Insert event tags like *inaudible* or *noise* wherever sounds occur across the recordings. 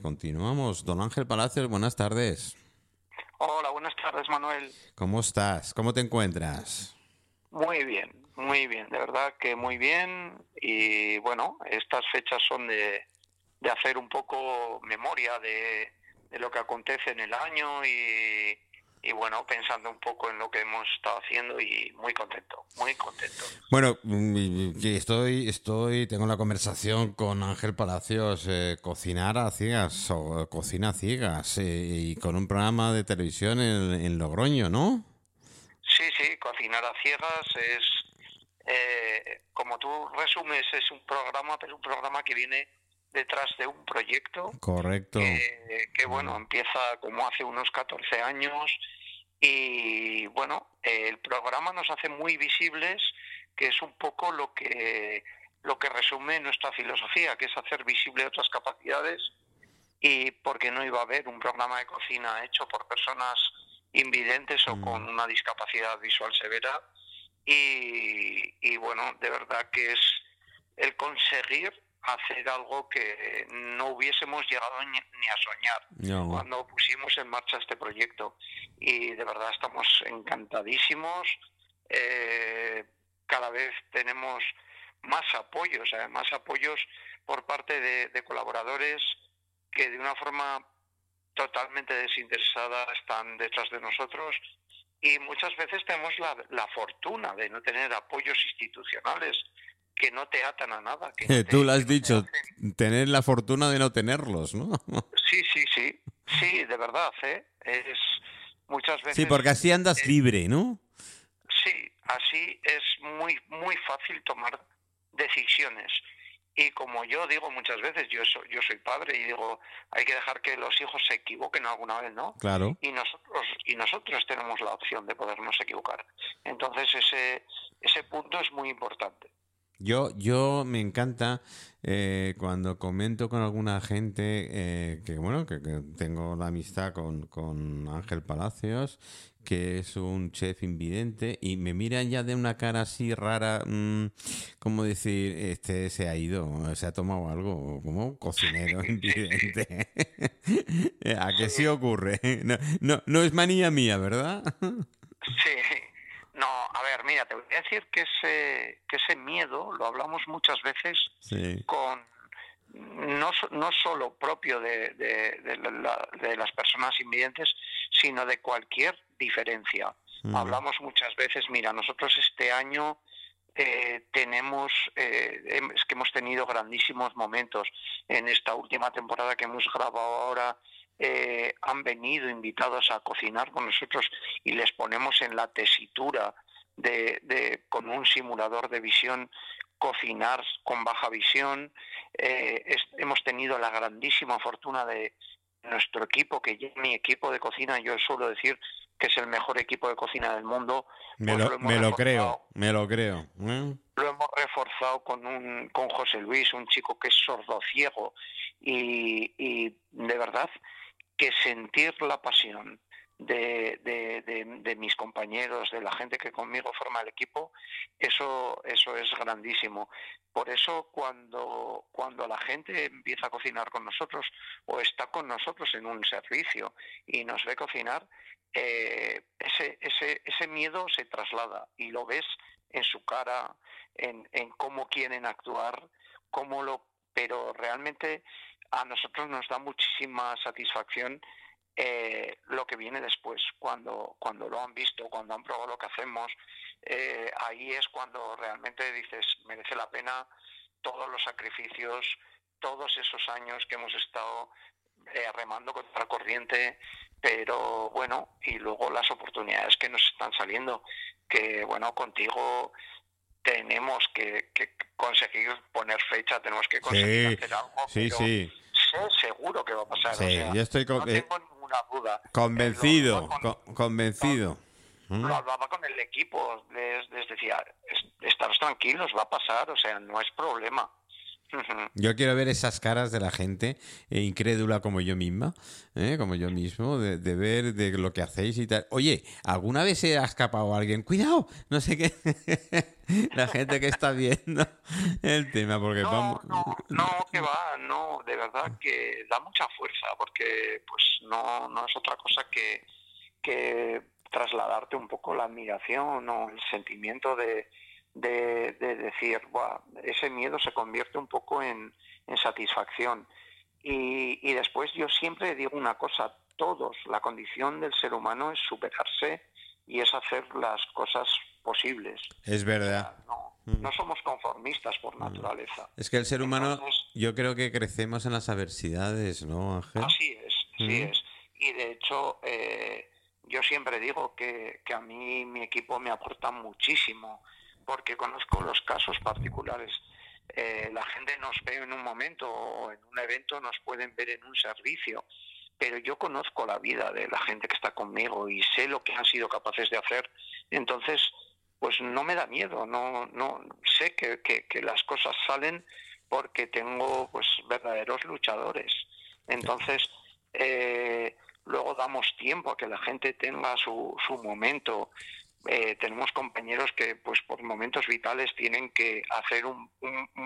Continuamos. Don Ángel Palacios, buenas tardes. Hola, buenas tardes, Manuel. ¿Cómo estás? ¿Cómo te encuentras? Muy bien, muy bien, de verdad que muy bien. Y bueno, estas fechas son de, de hacer un poco memoria de, de lo que acontece en el año y, y bueno, pensando un poco en lo que hemos estado haciendo y muy contento, muy contento. Bueno, mm, estoy, estoy, tengo la conversación con Ángel Palacios, eh, cocinar a ciegas o cocina a ciegas eh, y con un programa de televisión en, en, Logroño, ¿no? Sí, sí, cocinar a ciegas es, eh, como tú resumes, es un programa, pero un programa que viene detrás de un proyecto. Correcto. Que, que, bueno, empieza como hace unos 14 años y bueno, el programa nos hace muy visibles, que es un poco lo que lo que resume nuestra filosofía, que es hacer visible otras capacidades y porque no iba a haber un programa de cocina hecho por personas invidentes o con una discapacidad visual severa y, y bueno, de verdad que es el conseguir hacer algo que no hubiésemos llegado ni, ni a soñar No. cuando pusimos en marcha este proyecto. Y de verdad estamos encantadísimos. Eh, cada vez tenemos más apoyos, además apoyos por parte de, de colaboradores que de una forma totalmente desinteresada están detrás de nosotros y muchas veces tenemos la, la fortuna de no tener apoyos institucionales que no te atan a nada. Que *laughs* no Tú lo has que no te dicho, tener la fortuna de no tenerlos, ¿no? *laughs* Sí, sí, sí, sí, de verdad, ¿eh? Es muchas veces... Sí, porque así andas eh, libre, ¿no? Sí, así es muy, muy fácil tomar decisiones. Y como yo digo muchas veces, yo soy, yo soy padre y digo, hay que dejar que los hijos se equivoquen alguna vez, ¿no? Claro. Y nosotros, y nosotros tenemos la opción de podernos equivocar. Entonces ese, ese punto es muy importante. Yo, yo me encanta eh, cuando comento con alguna gente eh, que, bueno, que, tengo la amistad con, con Ángel Palacios, que es un chef invidente, y me miran ya de una cara así rara, mm, como decir, este se ha ido, se ha tomado algo, como cocinero *laughs* invidente. *laughs* ¿A qué sí ocurre? *laughs* No, no, no es manía mía, ¿verdad? Sí, no, a ver, mira, te voy a decir que ese, que ese miedo lo hablamos muchas veces Sí. con no, no solo propio de, de- de la- de las personas invidentes, sino de cualquier diferencia. Mm. Hablamos muchas veces, mira, nosotros este año eh, tenemos, eh, es que hemos tenido grandísimos momentos en esta última temporada que hemos grabado ahora. Eh, han venido invitados a cocinar con nosotros y les ponemos en la tesitura de, de- con un simulador de visión cocinar con baja visión. Eh, es- hemos tenido la grandísima fortuna de nuestro equipo, que ya mi equipo de cocina, yo suelo decir que es el mejor equipo de cocina del mundo. Me pues lo, me lo creo, me lo creo. ¿eh? Lo hemos reforzado con, un, con José Luis, un chico que es sordo-ciego. Y, y de verdad que sentir la pasión de, mis compañeros, de la gente que conmigo forma el equipo, eso, eso es grandísimo. Por eso cuando, cuando la gente empieza a cocinar con nosotros o está con nosotros en un servicio y nos ve cocinar, eh, ese, ese, ese miedo se traslada y lo ves en su cara, en, en cómo quieren actuar, cómo lo, pero realmente a nosotros nos da muchísima satisfacción eh, lo que viene después, cuando, cuando lo han visto, cuando han probado lo que hacemos, eh, ahí es cuando realmente dices, merece la pena todos los sacrificios, todos esos años que hemos estado eh, remando contra corriente, pero bueno, y luego las oportunidades que nos están saliendo, que bueno, contigo tenemos que, que conseguir poner fecha, tenemos que conseguir Sí, hacer algo, Sí, pero sí, sé seguro que va a pasar. o sí, sea, yo estoy no eh, tengo ninguna duda. convencido, Eh, con- convencido. Lo hablaba con el equipo, les, les decía, "Es- estaros tranquilos, va a pasar, o sea, no es problema. Yo quiero ver esas caras de la gente eh, incrédula como yo misma, ¿eh? como yo mismo, de, ver de lo que hacéis y tal. Oye, ¿alguna vez se ha escapado alguien? Cuidado, no sé qué. *laughs* la gente que está viendo el tema, porque no, vamos... No, no, que va, no, de verdad que da mucha fuerza, porque pues no, no es otra cosa que, que trasladarte un poco la admiración o el sentimiento de de, decir, ese miedo se convierte un poco en, satisfacción. Y, después yo siempre digo una cosa, todos, la condición del ser humano es superarse y es hacer las cosas posibles. Es verdad. Mm. no, somos conformistas por mm. naturaleza. Es que el ser humano, yo creo que crecemos en las adversidades, ¿no, Ángel? Así es, así mm. es. Y de hecho, eh, yo siempre digo que, que, a mí mi equipo me aporta muchísimo porque conozco los casos particulares. Eh, la gente nos ve en un momento o en un evento, nos pueden ver en un servicio, pero yo conozco la vida de la gente que está conmigo y sé lo que han sido capaces de hacer. Entonces, pues no me da miedo, no, no sé que, que, las cosas salen porque tengo pues verdaderos luchadores. Entonces, eh, luego damos tiempo a que la gente tenga su, su momento. Eh, tenemos compañeros que pues por momentos vitales tienen que hacer un,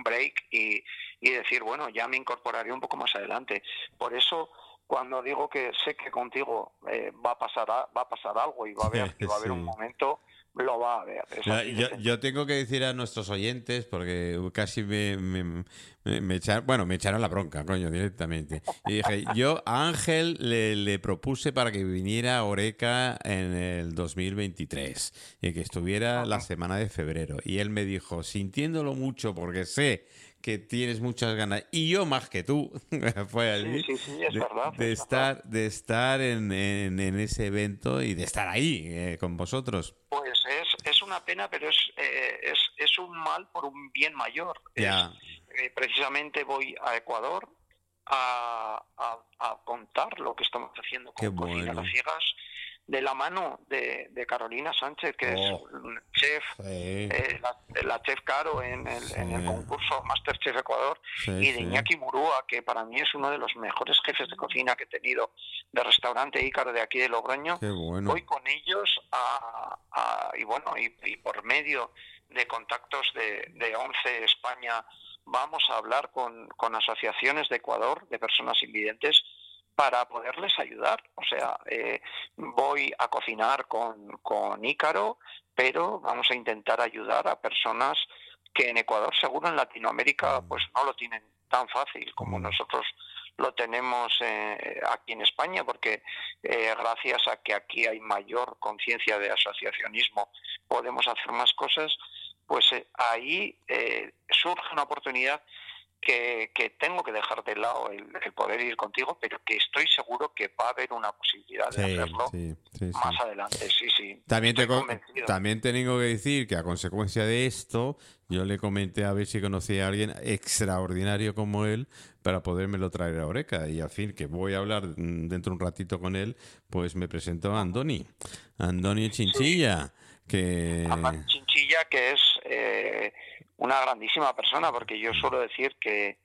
break y, decir, bueno, ya me incorporaré un poco más adelante. Por eso cuando digo que sé que contigo eh, va a pasar va a pasar algo y va a haber, va a haber un momento lo va a ver. yo, tengo que decir a nuestros oyentes, porque casi me, me, echaron, bueno, me echaron la bronca, coño, directamente. Y dije, yo a Ángel le, propuse para que viniera a Oreca en el 2023 y que estuviera la semana de febrero. Y él me dijo, sintiéndolo mucho, porque sé que tienes muchas ganas, y yo más que tú, *laughs* fue allí, de, estar, de estar en, ese evento y de estar ahí eh, con vosotros. Es, una pena, pero es, eh, es, es, un mal por un bien mayor. Ya. Eh, precisamente voy a Ecuador a, a, contar lo que estamos haciendo con Cocina bueno. Ciegas de la mano de, Carolina Sánchez, que es oh. chef, eh, la, chef Caro en el, en el concurso Masterchef Ecuador, y de Iñaki Murúa, que para mí es uno de los mejores jefes de cocina que he tenido de restaurante Ícaro de aquí de Logroño. Voy con ellos a, y bueno, y, por medio de contactos de, de ONCE España, vamos a hablar con, con asociaciones de Ecuador de personas invidentes para poderles ayudar. O sea, eh, voy a cocinar con, con Ícaro, pero vamos a intentar ayudar a personas que en Ecuador, seguro en Latinoamérica, mm. pues no lo tienen tan fácil como mm. nosotros lo tenemos eh, aquí en España, porque eh, gracias a que aquí hay mayor conciencia de asociacionismo, podemos hacer más cosas, pues ahí surge una oportunidad que, tengo que dejar de lado el, poder ir contigo, pero que estoy seguro que va a haber una posibilidad de hacerlo más adelante. Sí, sí. También, también tengo que decir que a consecuencia de esto, yo le comenté a ver si conocía a alguien extraordinario como él para podérmelo traer a Oreca. Y al fin, que voy a hablar dentro de un ratito con él, pues me presentó a Andoni. Andoni Chinchilla. Que... Chinchilla, que es eh, una grandísima persona, porque yo suelo decir que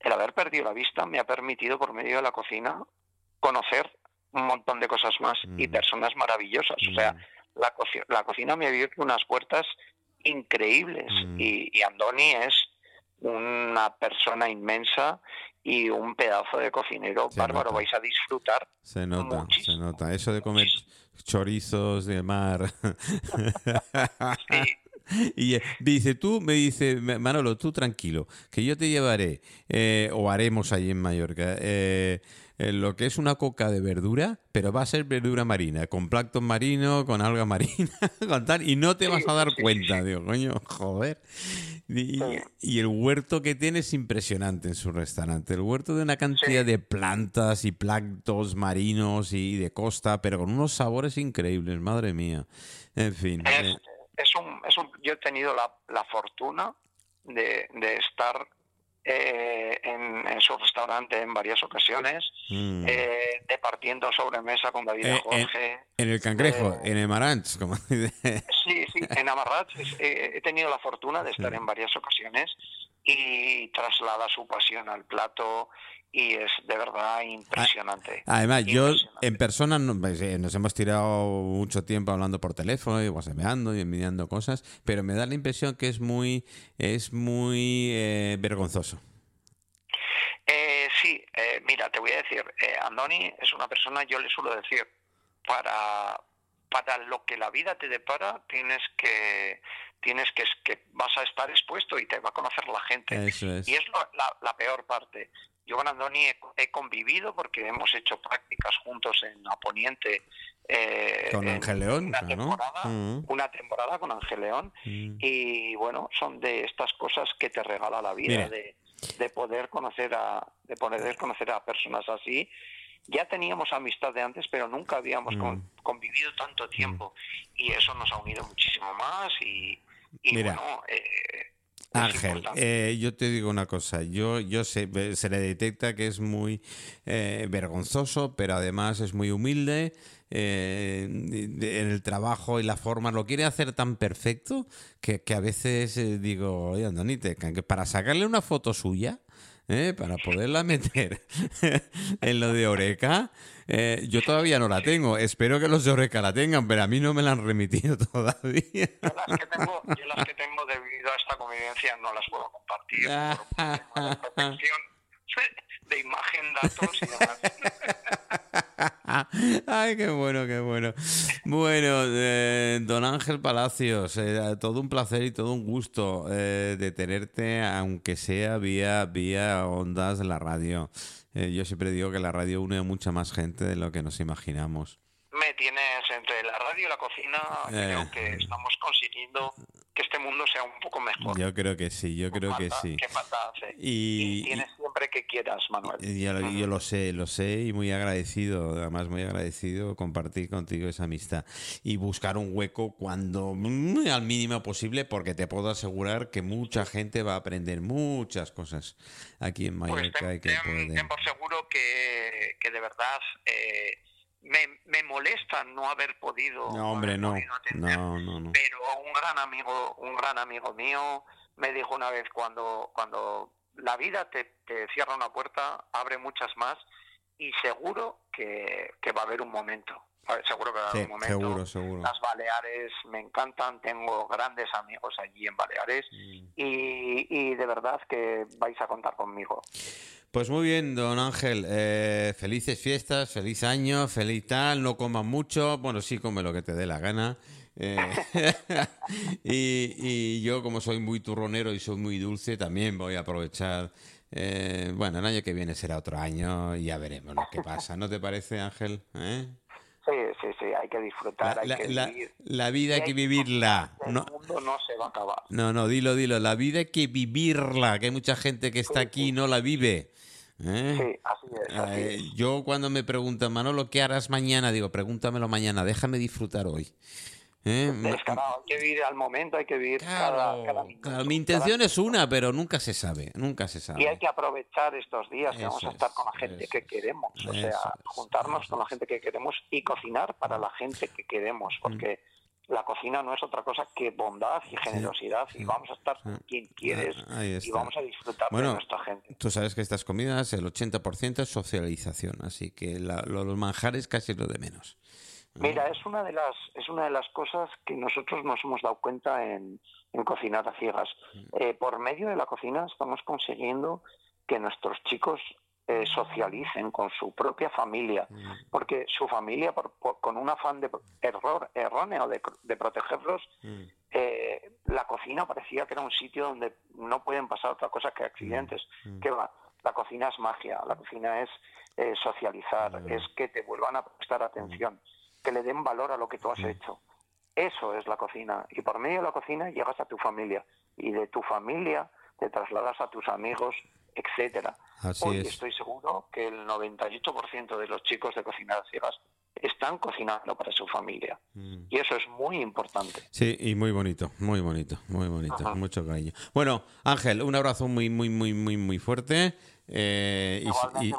el haber perdido la vista me ha permitido, por medio de la cocina, conocer un montón de cosas más y mm. personas maravillosas. O sea, mm. la, la, cocina me ha abierto unas puertas increíbles mm. y, Andoni es una persona inmensa y un pedazo de cocinero bárbaro. Vais a disfrutar. Se nota, se nota. Eso de comer chorizos de mar. sí. *laughs* Y eh, dice, tú, me dice, Manolo, tú tranquilo, que yo te llevaré, eh, o haremos allí en Mallorca, eh, lo que es una coca de verdura, pero va a ser verdura marina, con plancton marino, con alga marina, *laughs* con tal, y no te vas a dar cuenta, digo, coño, joder. Y, el huerto que tiene es impresionante en su restaurante. El huerto de una cantidad de plantas y planctos marinos y de costa, pero con unos sabores increíbles, madre mía. En fin es un, es un, yo he tenido la, la fortuna de, de estar eh, en, su restaurante en varias ocasiones, mm. eh, departiendo sobremesa con David eh, Jorge. En, el Cangrejo, en Amarants, como *laughs* Sí, sí, en Amarants he tenido la fortuna de estar en varias ocasiones y traslada su pasión al plato y es de verdad impresionante. Además, yo en persona pues, eh, nos hemos tirado mucho tiempo hablando por teléfono y whatsappeando y enviando cosas, pero me da la impresión que es muy, es muy eh, vergonzoso. Eh, sí, eh, mira, te voy a decir, Andoni es una persona, yo le suelo decir, para, para lo que la vida te depara tienes que tienes que, que vas a estar expuesto y te va a conocer la gente. Y es la, peor parte. Yo con Andoni he, convivido porque hemos hecho prácticas juntos en Aponiente. Eh, con Ángel León, una, temporada, mm. una temporada con Ángel León. Mm. Y bueno, son de estas cosas que te regala la vida, de, de, poder conocer a, de poder conocer a personas así ya teníamos amistad de antes, pero nunca habíamos mm. convivido tanto tiempo y eso nos ha unido muchísimo más y, Mira, eh, Ángel, eh, yo te digo una cosa, yo, yo sé, se le detecta que es muy eh, vergonzoso, pero además es muy humilde en el trabajo y la forma, lo quiere hacer tan perfecto que, a veces digo, oye, Andonite, que para sacarle una foto suya, ¿eh? para poderla *laughs* meter en lo de Oreca. Eh, yo todavía no la tengo. Espero que los de Oreca la tengan, pero a mí no me la han remitido *laughs* todavía. Yo las que tengo, yo las que tengo debido a esta convivencia no las puedo compartir. *laughs* por de imagen, datos y demás. Ay, qué bueno, qué bueno. Bueno, eh, don Ángel Palacios, eh, todo un placer y todo un gusto eh, de tenerte, aunque sea vía, vía ondas de la radio. yo siempre digo que la radio une a mucha más gente de lo que nos imaginamos. Me tienes entre la radio y la cocina, creo que estamos consiguiendo que este mundo sea un poco mejor. Yo creo que sí, yo creo que sí. Qué falta hace. Y, tienes siempre que quieras, Manuel. yo, lo sé, lo sé y muy agradecido, además muy agradecido compartir contigo esa amistad y buscar un hueco cuando mm, al mínimo posible porque te puedo asegurar que mucha gente va a aprender muchas cosas aquí en pues Mallorca. y que ten, por seguro que, que de verdad... Eh, me, molesta no haber podido. No, hombre, no. no, no, Pero un gran amigo, un gran amigo mío me dijo una vez cuando, cuando la vida te, cierra una puerta, abre muchas más y seguro que, va a haber un momento. Seguro que va a haber un momento. Seguro, seguro. Las Baleares me encantan, tengo grandes amigos allí en Baleares mm. y, y de verdad que vais a contar conmigo. Pues muy bien, don Ángel. Eh, felices fiestas, feliz año, feliz tal. No comas mucho. Bueno, sí, come lo que te dé la gana. Eh, *laughs* y, yo, como soy muy turronero y soy muy dulce, también voy a aprovechar. Eh, bueno, el año que viene será otro año y ya veremos lo que pasa. ¿No te parece, Ángel? Sí, sí, sí, hay que disfrutar, hay que vivir. La vida hay que vivirla. No, el mundo no se va a acabar. No, no, dilo, dilo. La vida hay que vivirla, que hay mucha gente que está aquí y no la vive. ¿Eh? Sí, así es. yo cuando me preguntan, Manolo, ¿qué harás mañana? Digo, pregúntamelo mañana, déjame disfrutar hoy. ¿Eh? hay que vivir al momento, hay que vivir cada, mi intención es una, pero nunca se sabe, nunca se sabe. Y hay que aprovechar estos días que vamos a estar con la gente que queremos, o sea, juntarnos con la gente que queremos y cocinar para la gente que queremos, porque la cocina no es otra cosa que bondad y generosidad y vamos a estar con quien quieres ah, y vamos a disfrutar de nuestra gente. Tú sabes que estas comidas el 80% es socialización, así que los manjares casi lo de menos. Mira, es una de las es una de las cosas que nosotros nos hemos dado cuenta en, en cocinar a ciegas. Eh, por medio de la cocina estamos consiguiendo que nuestros chicos eh, socialicen con su propia familia, mm. porque su familia, con un afán de error erróneo de, protegerlos, mm. eh, la cocina parecía que era un sitio donde no pueden pasar otra cosa que accidentes. Mm. ¿Qué va? La cocina es magia, la cocina es eh, socializar, es que te vuelvan a prestar atención, que le den valor a lo que tú has hecho. Eso es la cocina. Y por medio de la cocina llegas a tu familia. Y de tu familia te trasladas a tus amigos, etcétera. Hoy estoy seguro que el 98% de los chicos de cocinadas ciegas están cocinando para su familia. Mm. Y eso es muy importante. Sí, y muy bonito, muy bonito, muy bonito, mucho cariño. Bueno, Ángel, un abrazo muy, muy, muy, muy, muy fuerte. Eh, y,